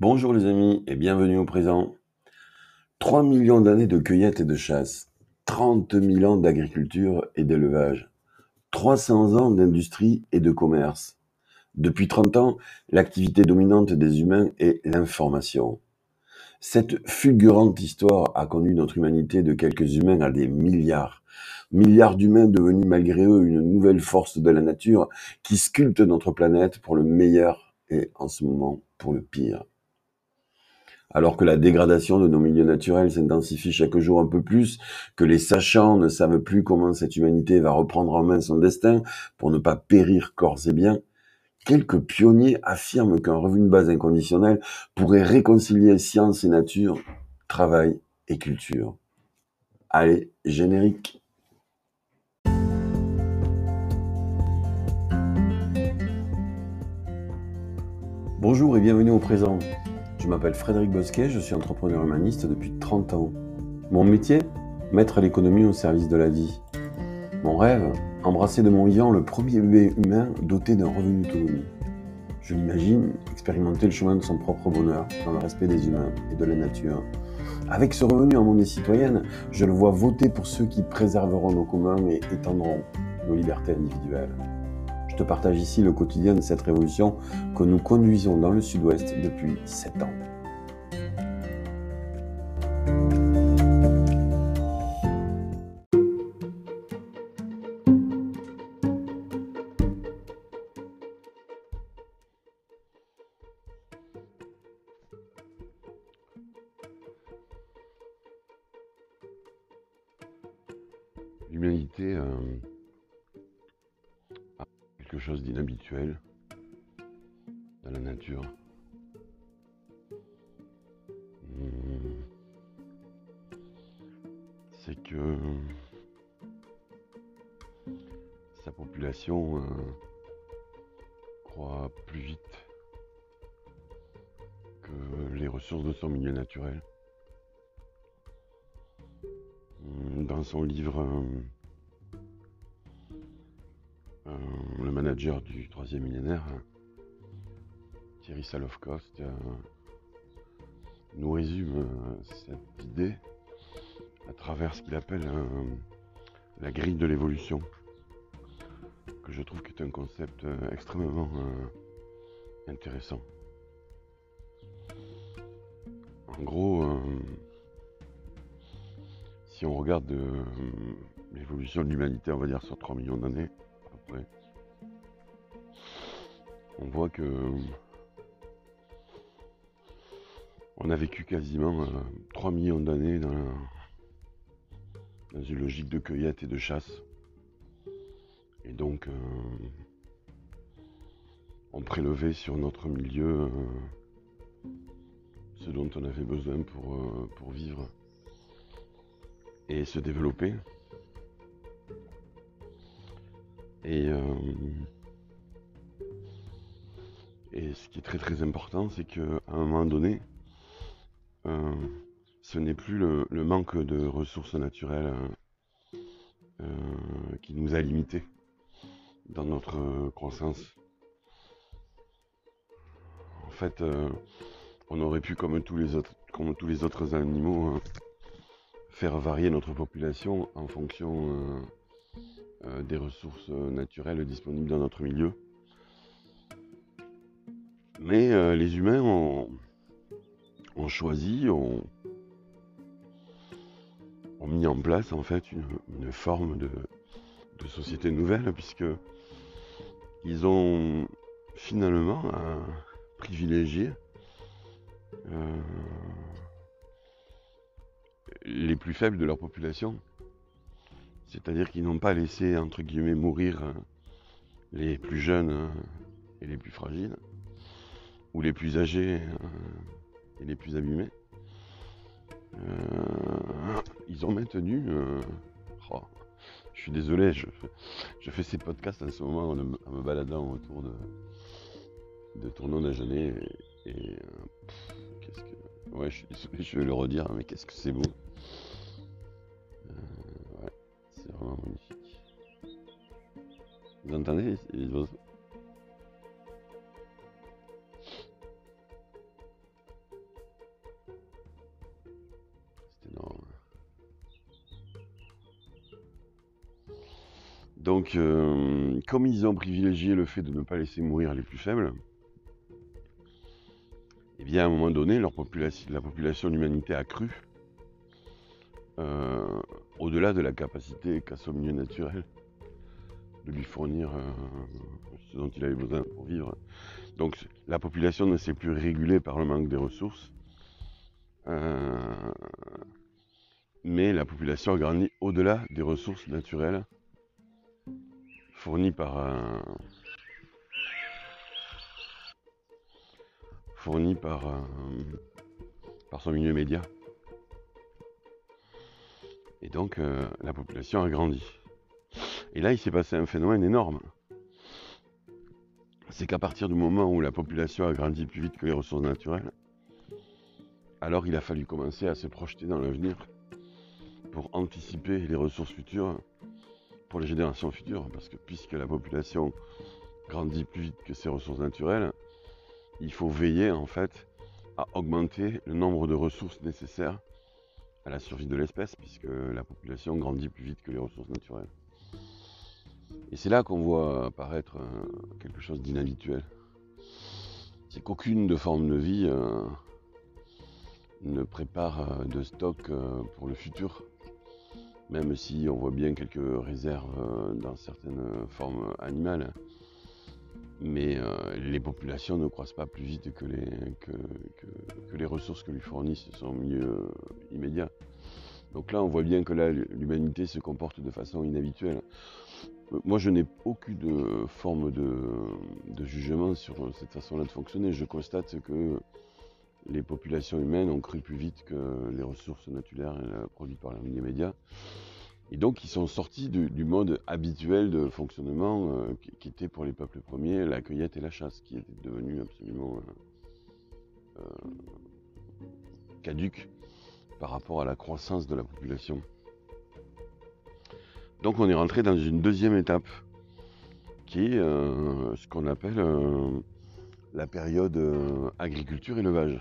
Bonjour les amis et bienvenue au présent. 3 millions d'années de cueillette et de chasse, 30 000 ans d'agriculture et d'élevage, 300 ans d'industrie et de commerce. Depuis 30 ans, l'activité dominante des humains est l'information. Cette fulgurante histoire a conduit notre humanité de quelques humains à des milliards. Milliards d'humains devenus malgré eux une nouvelle force de la nature qui sculpte notre planète pour le meilleur et en ce moment pour le pire. Alors que la dégradation de nos milieux naturels s'intensifie chaque jour un peu plus, que les sachants ne savent plus comment cette humanité va reprendre en main son destin pour ne pas périr corps et biens, quelques pionniers affirment qu'un revenu de base inconditionnel pourrait réconcilier science et nature, travail et culture. Allez, générique. Bonjour et bienvenue au présent. Je m'appelle Frédéric Bosquet, je suis entrepreneur humaniste depuis 30 ans. Mon métier? Mettre l'économie au service de la vie. Mon rêve? Embrasser de mon vivant le premier bébé humain doté d'un revenu d'autonomie. Je l'imagine expérimenter le chemin de son propre bonheur dans le respect des humains et de la nature. Avec ce revenu en monnaie citoyenne, je le vois voter pour ceux qui préserveront nos communs et étendront nos libertés individuelles. Te partage ici le quotidien de cette révolution que nous conduisons dans le sud-ouest depuis 7 ans. Chose d'inhabituel dans la nature. Hmm. C'est que sa population euh, croît plus vite que les ressources de son milieu naturel. dans son livre euh, du troisième millénaire, Thierry Salofkost euh, nous résume cette idée à travers ce qu'il appelle la grille de l'évolution, que je trouve qui est un concept extrêmement intéressant. En gros, si on regarde euh, l'évolution de l'humanité, on va dire sur 3 millions d'années, après, on voit que on a vécu quasiment 3 euh, millions d'années dans, une logique de cueillette et de chasse. Et donc, euh, on prélevait sur notre milieu ce dont on avait besoin pour, pour vivre et se développer. Et, euh, et ce qui est très très important, c'est qu'à un moment donné, euh, ce n'est plus le, manque de ressources naturelles euh, qui nous a limités dans notre croissance. En fait, on aurait pu, comme tous les autres, comme tous les autres animaux, faire varier notre population en fonction euh, euh, des ressources naturelles disponibles dans notre milieu. Mais euh, les humains ont, choisi, ont, mis en place en fait une, forme de, société nouvelle puisque ils ont finalement privilégié les plus faibles de leur population. C'est-à-dire qu'ils n'ont pas laissé, entre guillemets, mourir les plus jeunes hein, et les plus fragiles, ou les plus âgés hein, et les plus abîmés. Euh, ils ont maintenu... Euh, oh, je suis désolé, je, fais ces podcasts en ce moment en, me baladant autour de, de tournant déjeuner et, euh, qu'est-ce que... Ouais, je je vais le redire, mais qu'est-ce que c'est beau. magnifique. Vous entendez Donc, euh, comme ils ont privilégié le fait de ne pas laisser mourir les plus faibles, eh bien, à un moment donné, la population de l'humanité a cru, euh, au-delà de la capacité qu'a son milieu naturel de lui fournir euh, ce dont il avait besoin pour vivre. Donc, la population ne s'est plus régulée par le manque des ressources, mais la population a grandi au-delà des ressources naturelles fourni par par son milieu média. Et donc euh, la population a grandi. Et là, il s'est passé un phénomène énorme. C'est qu'à partir du moment où la population a grandi plus vite que les ressources naturelles, alors il a fallu commencer à se projeter dans l'avenir pour anticiper les ressources futures pour les générations futures, parce que puisque la population grandit plus vite que ses ressources naturelles, il faut veiller en fait à augmenter le nombre de ressources nécessaires à la survie de l'espèce, puisque la population grandit plus vite que les ressources naturelles. Et c'est là qu'on voit apparaître euh, quelque chose d'inhabituel. C'est qu'aucune de forme de vie euh, ne prépare euh, de stock pour le futur même si on voit bien quelques réserves euh, dans certaines formes animales. Mais euh, les populations ne croissent pas plus vite que les, que, les ressources que lui fournissent son milieu immédiat. Donc là, on voit bien que l'humanité se comporte de façon inhabituelle. Moi, je n'ai aucune forme de, de, jugement sur cette façon-là de fonctionner. Je constate que les populations humaines ont cru plus vite que les ressources naturelles produites par les médias. Et donc ils sont sortis du, mode habituel de fonctionnement euh, qui, était pour les peuples premiers la cueillette et la chasse, qui était devenu absolument euh, euh, caduque par rapport à la croissance de la population. Donc on est rentré dans une deuxième étape, qui est ce qu'on appelle la période agriculture-élevage.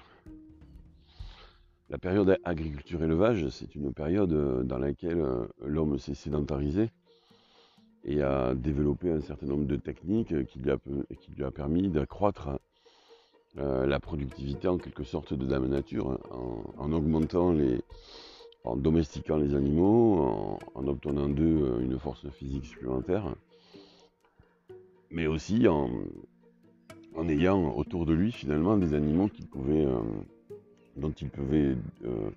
La période agriculture-élevage, c'est une période euh, dans laquelle euh, l'homme s'est sédentarisé et a développé un certain nombre de techniques qui lui a, qui lui a permis d'accroître euh, la productivité en quelque sorte de dame nature en, augmentant les, en domestiquant les animaux, en, obtenant d'eux une force physique supplémentaire, mais aussi en ayant autour de lui finalement des animaux qui pouvaient dont il pouvait euh,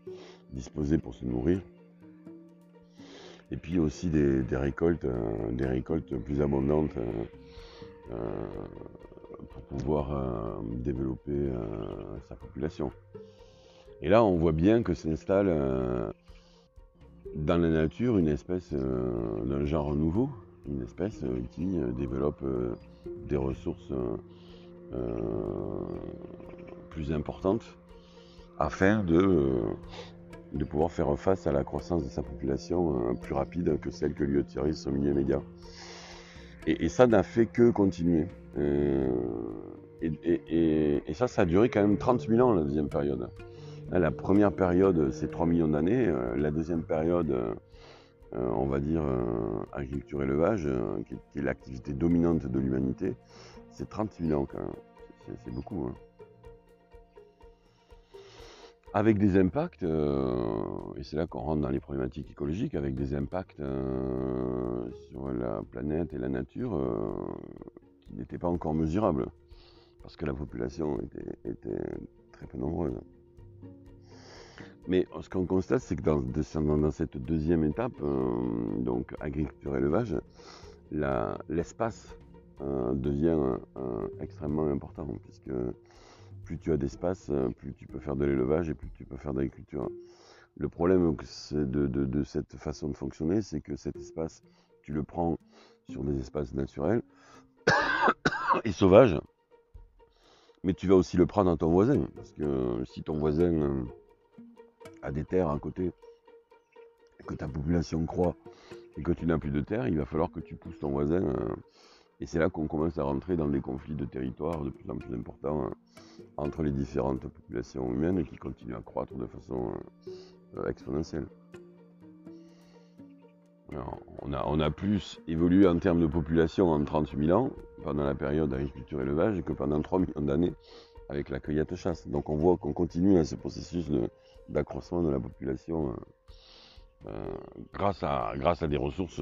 disposer pour se nourrir. Et puis aussi des, récoltes, euh, récoltes plus abondantes euh, pour pouvoir développer sa population. Et là, on voit bien que s'installe dans la nature une espèce d'un genre nouveau, une espèce qui développe des ressources plus importantes afin de, de pouvoir faire face à la croissance de sa population euh, plus rapide que celle que lui autorise son milieu média. Et, ça n'a fait que continuer. Euh, et, ça, ça a duré quand même 30 000 ans, la deuxième période. La première période, c'est 3 millions d'années. Euh, la deuxième période, on va dire agriculture-élevage, qui, est l'activité dominante de l'humanité, c'est 30 000 ans quand même. C'est beaucoup. Hein avec des impacts, euh, et c'est là qu'on rentre dans les problématiques écologiques, avec des impacts euh, sur la planète et la nature euh, qui n'étaient pas encore mesurables, parce que la population était, très peu nombreuse. Mais ce qu'on constate, c'est que dans, dans, cette deuxième étape, donc agriculture-élevage, l'espace devient extrêmement important, puisque plus tu as d'espace, euh, plus tu peux faire de l'élevage et plus tu peux faire d'agriculture. Le problème de, cette façon de fonctionner, c'est que cet espace, tu le prends sur des espaces naturels et sauvages, mais tu vas aussi le prendre dans ton voisin. Parce que si ton voisin euh, a des terres à côté, que ta population croît, et que tu n'as plus de terre, il va falloir que tu pousses ton voisin euh, et c'est là qu'on commence à rentrer dans des conflits de territoire de plus en plus importants hein, entre les différentes populations humaines qui continuent à croître de façon euh, exponentielle. on, a, plus évolué en termes de population en 30 000 ans, pendant la période d'agriculture-élevage, que pendant 3 millions d'années avec la cueillette-chasse. Donc on voit qu'on continue à ce processus d'accroissement de, la population euh, euh, grâce, à, des ressources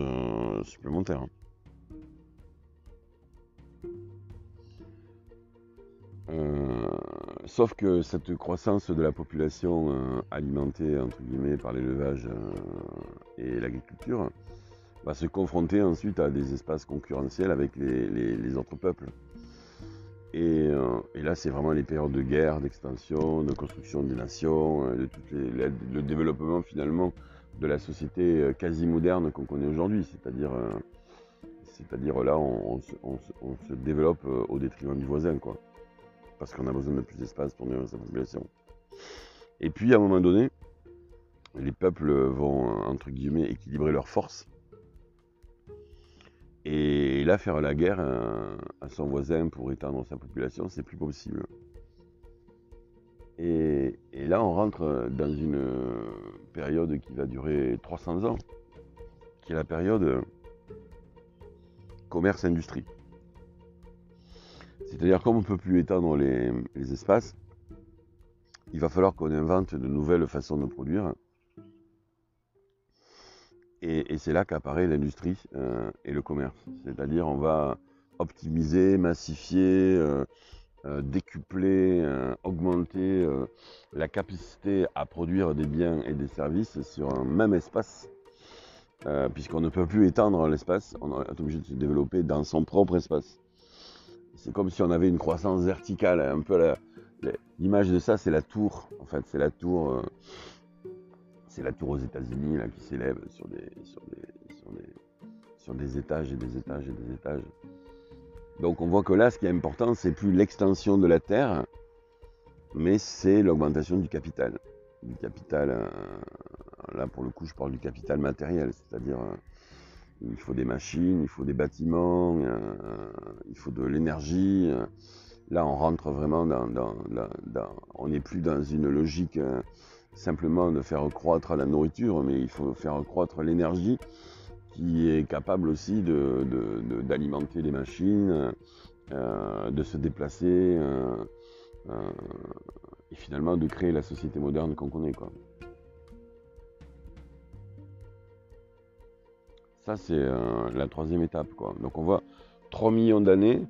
euh, sauf que cette croissance de la population alimentée entre guillemets par l'élevage et l'agriculture va se confronter ensuite à des espaces concurrentiels avec les autres peuples. Euh, et, là, c'est vraiment les périodes de guerre, d'expansion, de construction des nations, euh, de tout le développement finalement de la société euh, quasi moderne qu'on connaît aujourd'hui. C'est-à-dire, c'est-à-dire là, on, se développe au détriment du voisin, quoi. Parce qu'on a besoin de plus d'espace pour nourrir sa population. Et puis, à un moment donné, les peuples vont, entre guillemets, équilibrer leurs forces et là, faire la guerre à son voisin pour étendre sa population, c'est plus possible. Et, là, on rentre dans une période qui va durer 300 ans, qui est la période commerce-industrie. C'est-à-dire, comme on ne peut plus étendre les espaces, il va falloir qu'on invente de nouvelles façons de produire et, c'est là qu'apparaît l'industrie euh, et le commerce. C'est-à-dire on va optimiser, massifier, euh, euh, décupler, augmenter la capacité à produire des biens et des services sur un même espace. Puisqu'on ne peut plus étendre l'espace, on est obligé de se développer dans son propre espace. C'est comme si on avait une croissance verticale, un peu l'image de ça, c'est la tour. En fait, c'est la tour c'est la tour aux États-Unis là qui s'élève sur des, sur, sur, des, étages et des étages et des étages. Donc on voit que là, ce qui est important, c'est plus l'extension de la terre, mais c'est l'augmentation du capital. Du capital, euh, là pour le coup, je parle du capital matériel, c'est-à-dire euh, il faut des machines, il faut des bâtiments, euh, il faut de l'énergie. Là, on rentre vraiment dans, on n'est plus dans une logique simplement de faire croître la nourriture, mais il faut faire croître l'énergie qui est capable aussi d'alimenter les machines, euh, de se déplacer euh, euh, et finalement de créer la société moderne qu'on connaît. Quoi. C'est la troisième étape. Quoi. Donc on voit 3 millions d'années,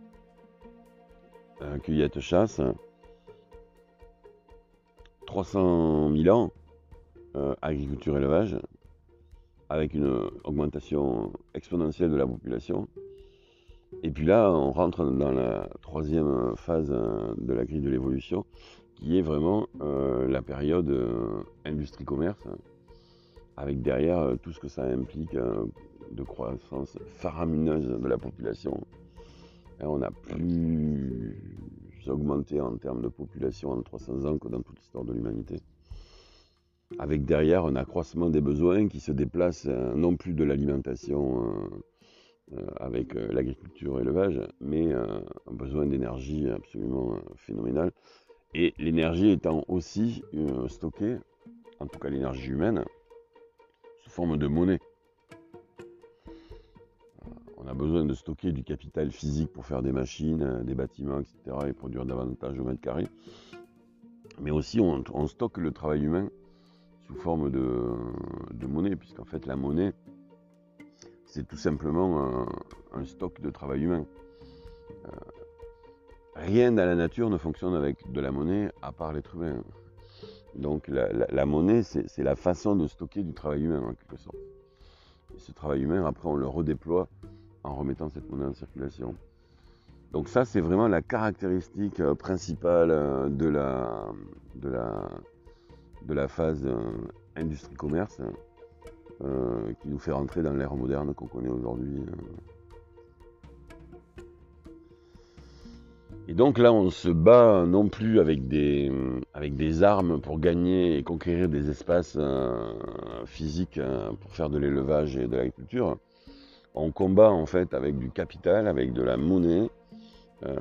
cueillette-chasse, 300 000 ans, euh, agriculture-élevage, avec une augmentation exponentielle de la population. Et puis là, on rentre dans la troisième phase euh, de la grille de l'évolution, qui est vraiment euh, la période industrie-commerce, avec derrière tout ce que ça implique de croissance faramineuse de la population. on a plus augmenté en termes de population en 300 ans que dans toute l'histoire de l'humanité. Avec derrière un accroissement des besoins qui se déplace euh, non plus de l'alimentation euh, euh, avec l'agriculture et l'élevage, mais un besoin d'énergie absolument phénoménal. Et l'énergie étant aussi stockée, en tout cas l'énergie humaine, sous forme de monnaie on a besoin de stocker du capital physique pour faire des machines, euh, des bâtiments, etc. et produire davantage au mètre carré. Mais aussi, on, stocke le travail humain sous forme de, monnaie, puisqu'en fait, la monnaie, c'est tout simplement un, stock de travail humain. Euh, rien dans la nature ne fonctionne avec de la monnaie à part l'être humain. Donc la monnaie, c'est la façon de stocker du travail humain en quelque sorte. Et ce travail humain, après, on le redéploie en remettant cette monnaie en circulation. Donc ça, c'est vraiment la caractéristique euh, principale euh, de la, phase euh, industrie-commerce qui nous fait rentrer dans l'ère moderne qu'on connaît aujourd'hui. Et donc là, on se bat non plus avec des armes pour gagner et conquérir des espaces physiques pour faire de l'élevage et de l'agriculture, on combat en fait avec du capital, avec de la monnaie, euh,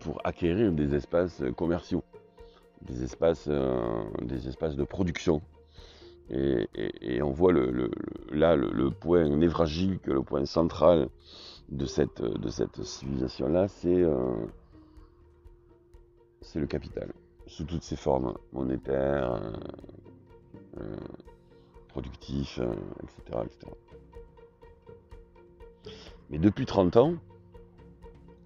pour acquérir des espaces commerciaux, des espaces, euh, des espaces de production. Et, on voit le, là le, point névralgique, le point central de cette, de cette civilisation-là, c'est euh, le capital, sous toutes ses formes, monétaires, euh, euh, productifs, etc., etc. Mais depuis 30 ans,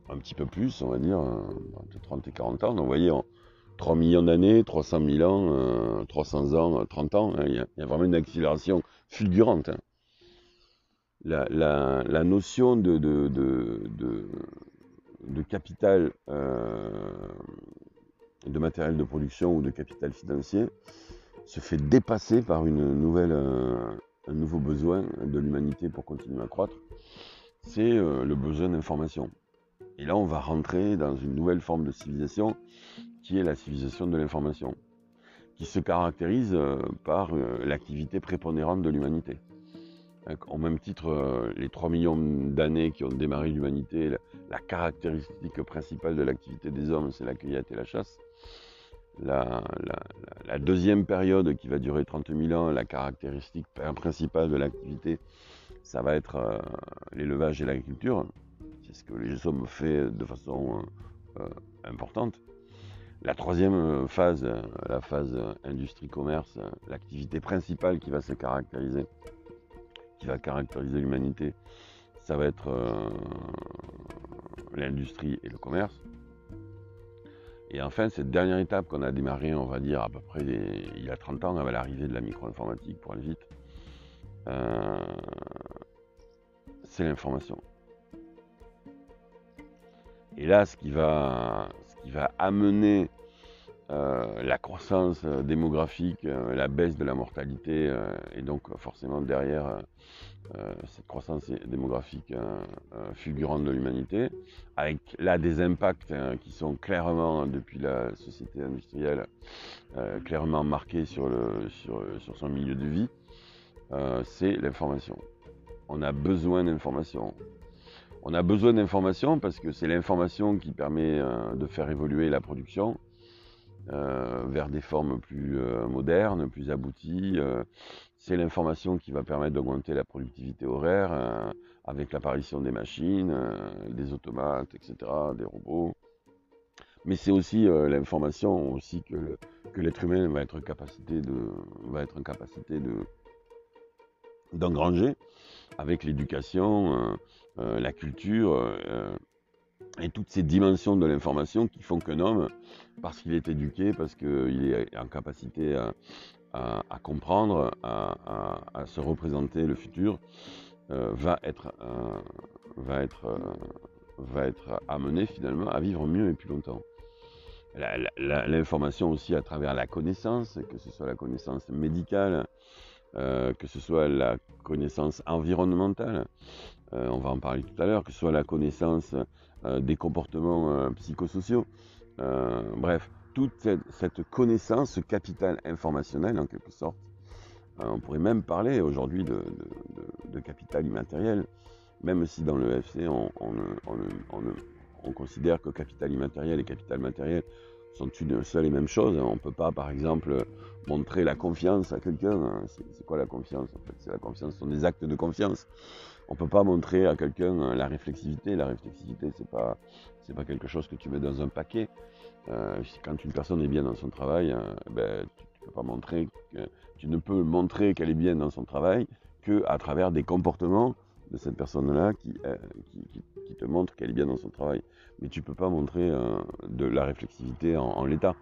un petit peu plus, on va dire, entre 30 et 40 ans, vous voyez, 3 millions d'années, 300 000 ans, 300 ans, 30 ans, hein, il y, a vraiment une accélération fulgurante. Hein. La, notion de, capital, euh, de matériel de production ou de capital financier se fait dépasser par euh, un nouveau besoin de l'humanité pour continuer à croître, c'est euh, le besoin d'information. Et là, on va rentrer dans une nouvelle forme de civilisation qui est la civilisation de l'information, qui se caractérise euh, par euh, l'activité prépondérante de l'humanité. Au même titre, les 3 millions d'années qui ont démarré l'humanité, la, caractéristique principale de l'activité des hommes, c'est la cueillette et la chasse. La, deuxième période qui va durer 30 000 ans, la caractéristique principale de l'activité, ça va être l'élevage et l'agriculture. C'est ce que les hommes font de façon importante. La troisième euh, phase, euh, la phase euh, industrie-commerce, l'activité principale qui va se caractériser, qui va caractériser l'humanité, ça va être l'industrie et le commerce. Et enfin, cette dernière étape qu'on a démarrée, on va dire à peu près il y a 30 ans, avec l'arrivée de la micro-informatique pour aller vite, c'est l'information. Et là, ce qui va, amener euh, la croissance euh, démographique, euh, la baisse de la mortalité, et donc forcément derrière cette croissance démographique fulgurante de l'humanité, avec là des impacts qui sont clairement, depuis la société industrielle, clairement marqués sur, son milieu de vie, c'est l'information. On a besoin d'information. On a besoin d'informations parce que c'est l'information qui permet euh, de faire évoluer la production euh, vers des formes plus euh, modernes, plus abouties. c'est l'information qui va permettre d'augmenter la productivité horaire avec l'apparition des machines, des automates, etc., des robots. Mais c'est aussi l'information aussi que, que l'être humain va être, capacité de, va être en capacité de, d'engranger avec l'éducation, euh, la culture euh, et toutes ces dimensions de l'information qui font qu'un homme, parce qu'il est éduqué, parce qu'il est en capacité à, comprendre, à, se représenter le futur, euh, va être, va, être, va être amené finalement à vivre mieux et plus longtemps. L'information aussi à travers la connaissance, que ce soit la connaissance médicale, que ce soit la connaissance environnementale, euh, on va en parler tout à l'heure, que ce soit la connaissance euh, des comportements euh, psychosociaux. bref, toute cette, connaissance, ce capital informationnel en quelque sorte, on pourrait même parler aujourd'hui de, capital immatériel, même si dans le FC on, considère que capital immatériel et capital matériel sont une seule et même chose. On ne peut pas, par exemple, montrer la confiance à quelqu'un. C'est quoi la confiance en fait? C'est la confiance, ce sont des actes de confiance on peut pas montrer à quelqu'un euh, la réflexivité. La réflexivité, c'est pas, pas quelque chose que tu mets dans un paquet. Euh, quand une personne est bien dans son travail, euh, ben, tu, peux pas tu ne peux montrer qu'elle est bien dans son travail que à travers des comportements de cette personne-là qui, qui, te montrent qu'elle est bien dans son travail. Mais tu peux pas montrer de la réflexivité en, l'état.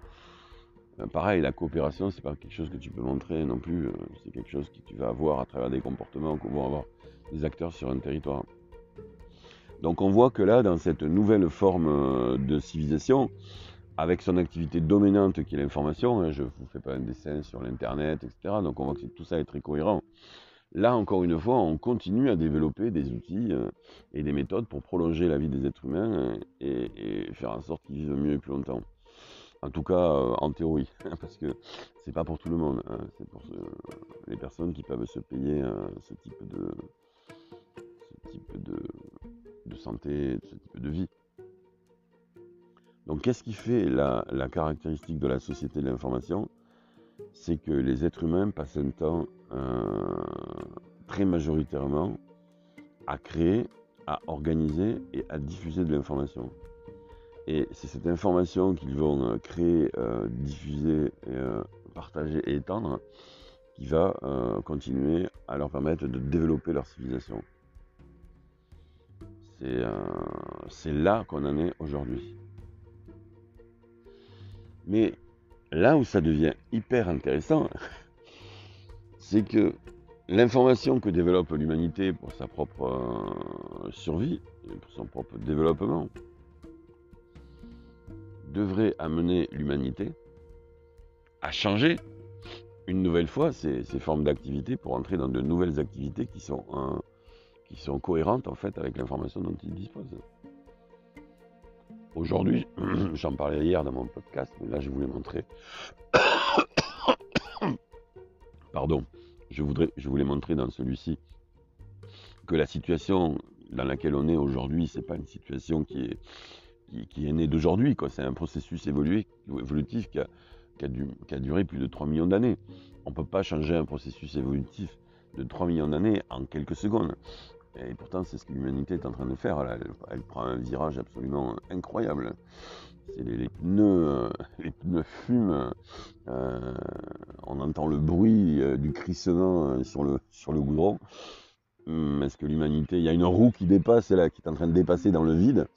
pareil, la coopération, c'est pas quelque chose que tu peux montrer non plus. c'est quelque chose que tu vas avoir à travers des comportements qu'on va avoir des acteurs sur un territoire. Donc on voit que là, dans cette nouvelle forme euh, de civilisation, avec son activité dominante qui est l'information, hein, je ne vous fais pas un dessin sur l'Internet, etc. Donc on voit que tout ça est très cohérent. Là, encore une fois, on continue à développer des outils euh, et des méthodes pour prolonger la vie des êtres humains euh, et, faire en sorte qu'ils vivent mieux et plus longtemps. En tout cas, en théorie, parce que c'est pas pour tout le monde. Hein. c'est pour les personnes qui peuvent se payer ce type de, santé, ce type de vie. Donc qu'est-ce qui fait la, caractéristique de la société de l'information? C'est que les êtres humains passent un temps euh, très majoritairement à créer, à organiser et à diffuser de l'information. Et c'est cette information qu'ils vont euh, créer, euh, diffuser, partager et étendre qui va continuer à leur permettre de développer leur civilisation. C'est là qu'on en est aujourd'hui. Mais là où ça devient hyper intéressant, c'est que l'information que développe l'humanité pour sa propre euh, survie, pour son propre développement, devrait amener l'humanité à changer une nouvelle fois ses, formes d'activité pour entrer dans de nouvelles activités qui sont, euh, qui sont cohérentes en fait avec l'information dont il dispose. Aujourd'hui, j'en parlais hier dans mon podcast, mais là je voulais montrer. Pardon, je, voudrais, je voulais montrer dans celui-ci que la situation dans laquelle on est aujourd'hui, c'est pas une situation qui est, qui, est née d'aujourd'hui, C'est un processus évolutif qui a, qui a duré plus de 3 millions d'années. On ne peut pas changer un processus évolutif de 3 millions d'années en quelques secondes. Et pourtant, c'est ce que l'humanité est en train de faire. Elle, prend un virage absolument incroyable. C'est les, pneus, euh, les pneus fument. Euh, on entend le bruit euh, du crissement sur le, sur le goudron. Hum, est-ce que l'humanité, il y a une roue qui dépasse, là, qui est en train de dépasser dans le vide?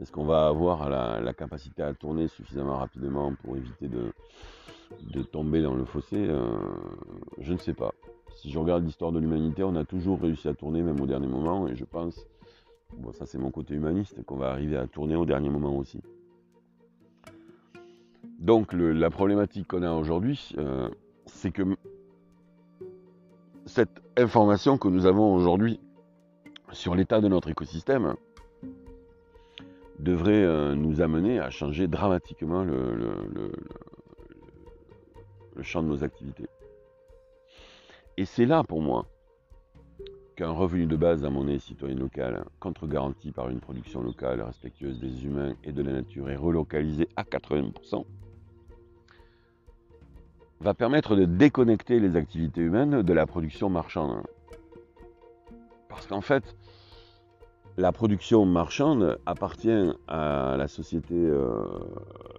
Est-ce qu'on va avoir la, capacité à tourner suffisamment rapidement pour éviter de, de tomber dans le fossé? Je ne sais pas si je regarde l'histoire de l'humanité, on a toujours réussi à tourner, même au dernier moment, et je pense, bon, ça c'est mon côté humaniste, qu'on va arriver à tourner au dernier moment aussi. Donc la problématique qu'on a aujourd'hui, euh, c'est que cette information que nous avons aujourd'hui sur l'état de notre écosystème devrait euh, nous amener à changer dramatiquement le champ de nos activités. Et c'est là pour moi qu'un revenu de base à monnaie citoyenne locale, contre-garanti par une production locale respectueuse des humains et de la nature et relocalisée à 80%, va permettre de déconnecter les activités humaines de la production marchande. Parce qu'en fait, la production marchande appartient à la société euh,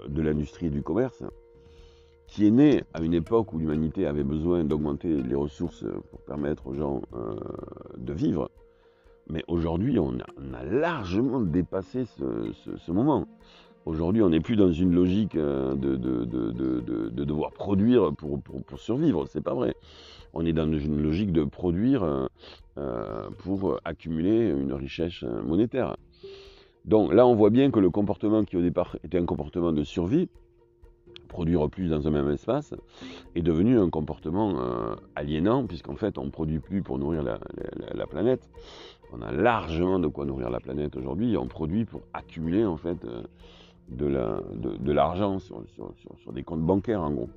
de l'industrie et du commerce, qui est né à une époque où l'humanité avait besoin d'augmenter les ressources pour permettre aux gens euh, de vivre. Mais aujourd'hui, on, a, largement dépassé ce, moment. Aujourd'hui, on n'est plus dans une logique euh, de, de, devoir produire pour, pour, survivre. C'est pas vrai. On est dans une logique de produire euh, pour accumuler une richesse monétaire. Donc là, on voit bien que le comportement qui au départ était un comportement de survie, produire plus dans un même espace est devenu un comportement euh, aliénant, puisqu'en fait on ne produit plus pour nourrir la, planète. On a largement de quoi nourrir la planète aujourd'hui, on produit pour accumuler en fait euh, de l'argent sur, des comptes bancaires en gros.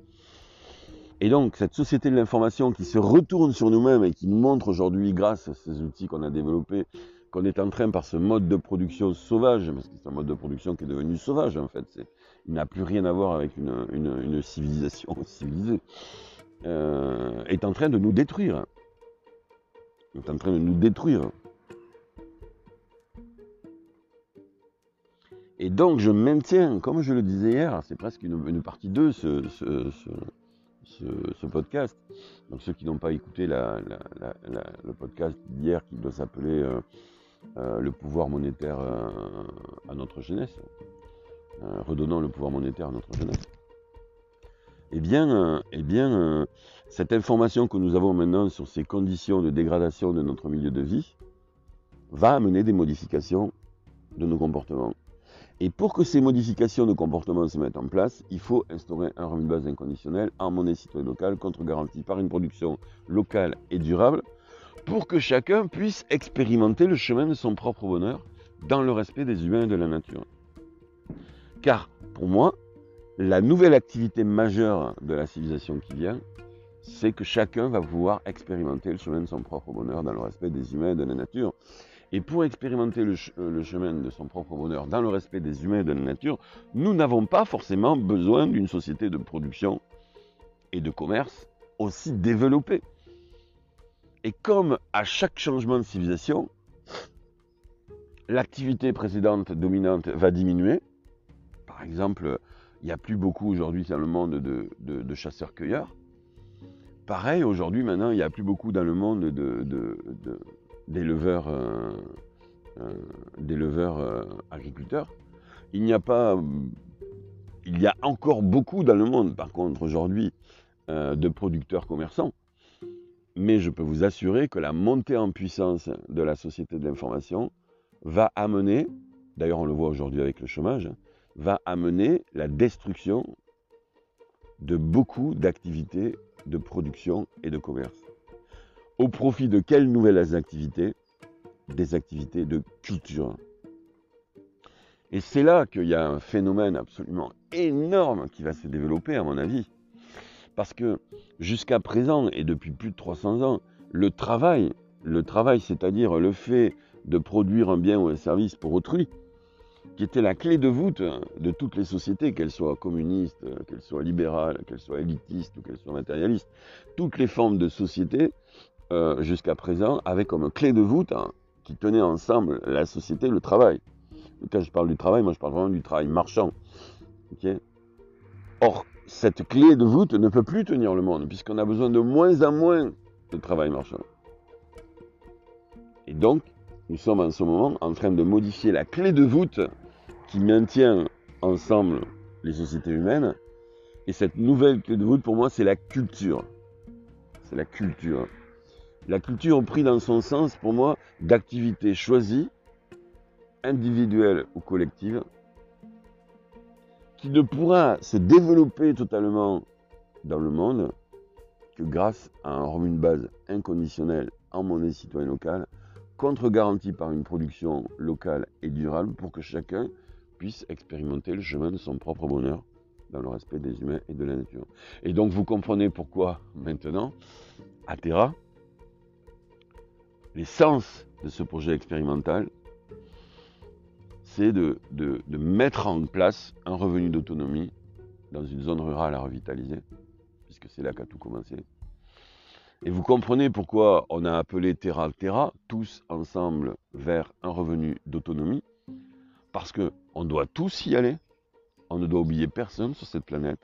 Et donc cette société de l'information qui se retourne sur nous-mêmes et qui nous montre aujourd'hui, grâce à ces outils qu'on a développés, qu'on est en train par ce mode de production sauvage, parce que c'est un mode de production qui est devenu sauvage en fait, il n'a plus rien à voir avec une, civilisation civilisée, euh, est en train de nous détruire. Est en train de nous détruire. Et donc je maintiens, comme je le disais hier, c'est presque une, partie 2 ce, ce, podcast. Donc ceux qui n'ont pas écouté le podcast d'hier qui doit s'appeler euh, euh, le pouvoir monétaire à notre jeunesse, redonnant le pouvoir monétaire à notre jeunesse. Eh bien, eh bien cette information que nous avons maintenant sur ces conditions de dégradation de notre milieu de vie va amener des modifications de nos comportements. Et pour que ces modifications de comportement se mettent en place, il faut instaurer un revenu de base inconditionnel en monnaie citoyenne locale contre-garantie par une production locale et durable pour que chacun puisse expérimenter le chemin de son propre bonheur dans le respect des humains et de la nature. Car pour moi, la nouvelle activité majeure de la civilisation qui vient, c'est que chacun va pouvoir expérimenter le chemin de son propre bonheur dans le respect des humains et de la nature. Et pour expérimenter le, chemin de son propre bonheur dans le respect des humains et de la nature, nous n'avons pas forcément besoin d'une société de production et de commerce aussi développés. Et comme à chaque changement de civilisation, l'activité précédente dominante va diminuer. Par exemple, il n'y a plus beaucoup aujourd'hui dans le monde de, chasseurs-cueilleurs. Pareil, aujourd'hui, maintenant, il n'y a plus beaucoup dans le monde d'éleveurs euh, euh, euh, agriculteurs. Il n'y a pas. Il y a encore beaucoup dans le monde, par contre, aujourd'hui, de producteurs commerçants. Mais je peux vous assurer que la montée en puissance de la société de l'information va amener, d'ailleurs on le voit aujourd'hui avec le chômage, va amener la destruction de beaucoup d'activités de production et de commerce. Au profit de quelles nouvelles activités? Des activités de culture. Et c'est là qu'il y a un phénomène absolument énorme qui va se développer, à mon avis. Parce que jusqu'à présent, et depuis plus de 300 ans, le travail, le travail, c'est-à-dire le fait de produire un bien ou un service pour autrui, qui était la clé de voûte de toutes les sociétés, qu'elles soient communistes, qu'elles soient libérales, qu'elles soient élitistes ou qu'elles soient matérialistes. Toutes les formes de société, euh, jusqu'à présent, avaient comme clé de voûte hein, qui tenait ensemble la société, le travail. Quand je parle du travail, moi je parle vraiment du travail marchand. Or, cette clé de voûte ne peut plus tenir le monde, puisqu'on a besoin de moins en moins de travail marchand. Et donc, nous sommes en ce moment en train de modifier la clé de voûte qui maintient ensemble les sociétés humaines. Et cette nouvelle clé de voûte, pour moi, c'est la culture. C'est la culture. La culture pris dans son sens, pour moi, d'activités choisies, individuelles ou collectives, qui ne pourra se développer totalement dans le monde que grâce à un base inconditionnel en monnaie citoyenne locale contre-garantie par une production locale et durable pour que chacun puisse expérimenter le chemin de son propre bonheur dans le respect des humains et de la nature. Et donc vous comprenez pourquoi maintenant, à Terra, l'essence de ce projet expérimental, c'est de, de, mettre en place un revenu d'autonomie dans une zone rurale à revitaliser, puisque c'est là qu'a tout commencé, et vous comprenez pourquoi on a appelé Terra Terra, tous ensemble vers un revenu d'autonomie, parce qu'on doit tous y aller. On ne doit oublier personne sur cette planète.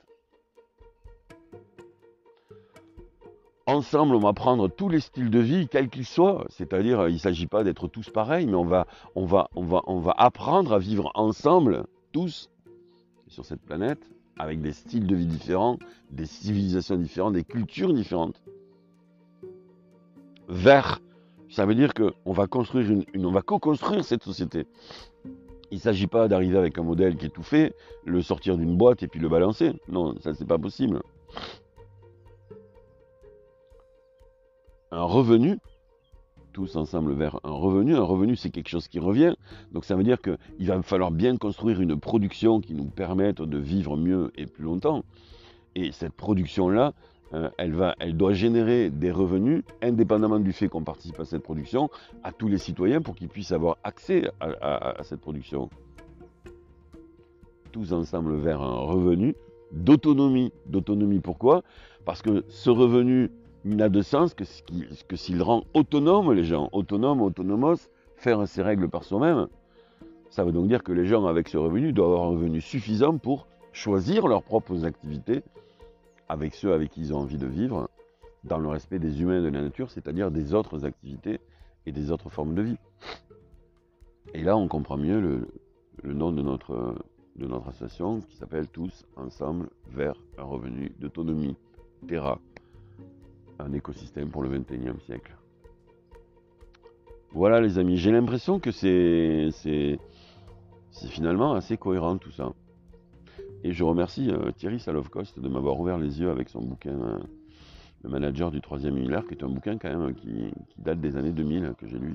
Ensemble, on va prendre tous les styles de vie, quels qu'ils soient. C'est-à-dire, il ne s'agit pas d'être tous pareils, mais on on, on, on va apprendre à vivre ensemble, tous, sur cette planète, avec des styles de vie différents, des civilisations différentes, des cultures différentes vers. Ça veut dire qu'on va construire une, on va co-construire cette société. Il ne s'agit pas d'arriver avec un modèle qui est tout fait, le sortir d'une boîte et puis le balancer. Non, ça c'est pas possible. Un revenu, tous ensemble vers un revenu. Un revenu, c'est quelque chose qui revient. Donc ça veut dire qu'il va falloir bien construire une production qui nous permette de vivre mieux et plus longtemps. Et cette production-là, euh, elle, doit générer des revenus, indépendamment du fait qu'on participe à cette production, à tous les citoyens pour qu'ils puissent avoir accès à, cette production. Tous ensemble vers un revenu d'autonomie. D'autonomie pourquoi? Parce que ce revenu n'a de sens que, que s'il rend autonome les gens, autonome, autonomos, faire ses règles par soi-même. Ça veut donc dire que les gens avec ce revenu doivent avoir un revenu suffisant pour choisir leurs propres activités avec ceux avec qui ils ont envie de vivre, dans le respect des humains de la nature, c'est-à-dire des autres activités et des autres formes de vie. Et là, on comprend mieux le, nom de notre, de notre association qui s'appelle Tous ensemble vers un revenu d'autonomie, Terra, un écosystème pour le 21e siècle. Voilà les amis, j'ai l'impression que c'est finalement assez cohérent tout ça. Et je remercie euh, Thierry Salovkost de m'avoir ouvert les yeux avec son bouquin euh, Le manager du troisième millénaire, qui est un bouquin quand même qui, date des années 2000, que j'ai lu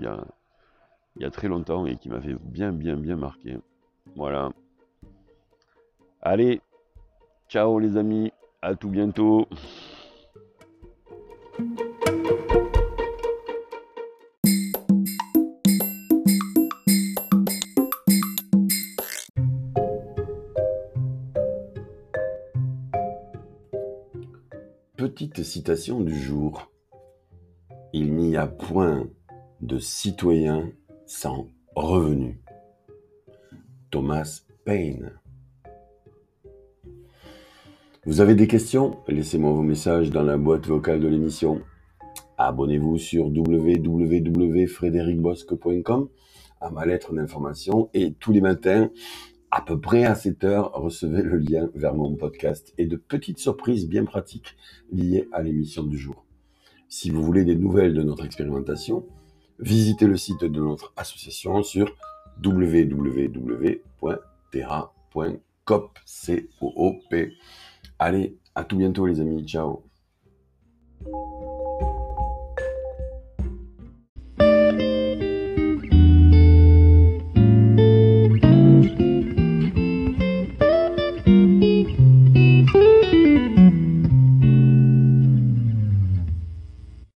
il y a très longtemps et qui m'avait bien, bien, bien marqué. Voilà. Allez, ciao les amis, à tout bientôt. Citation du jour. Il n'y a point de citoyen sans revenu. Thomas Paine. Vous avez des questions? Laissez-moi vos messages dans la boîte vocale de l'émission. Abonnez-vous sur www.frédéricbosque.com à ma lettre d'information et tous les matins, à peu près à 7 heures, recevez le lien vers mon podcast et de petites surprises bien pratiques liées à l'émission du jour. Si vous voulez des nouvelles de notre expérimentation, visitez le site de notre association sur www.terra.coop. Allez, à tout bientôt les amis, ciao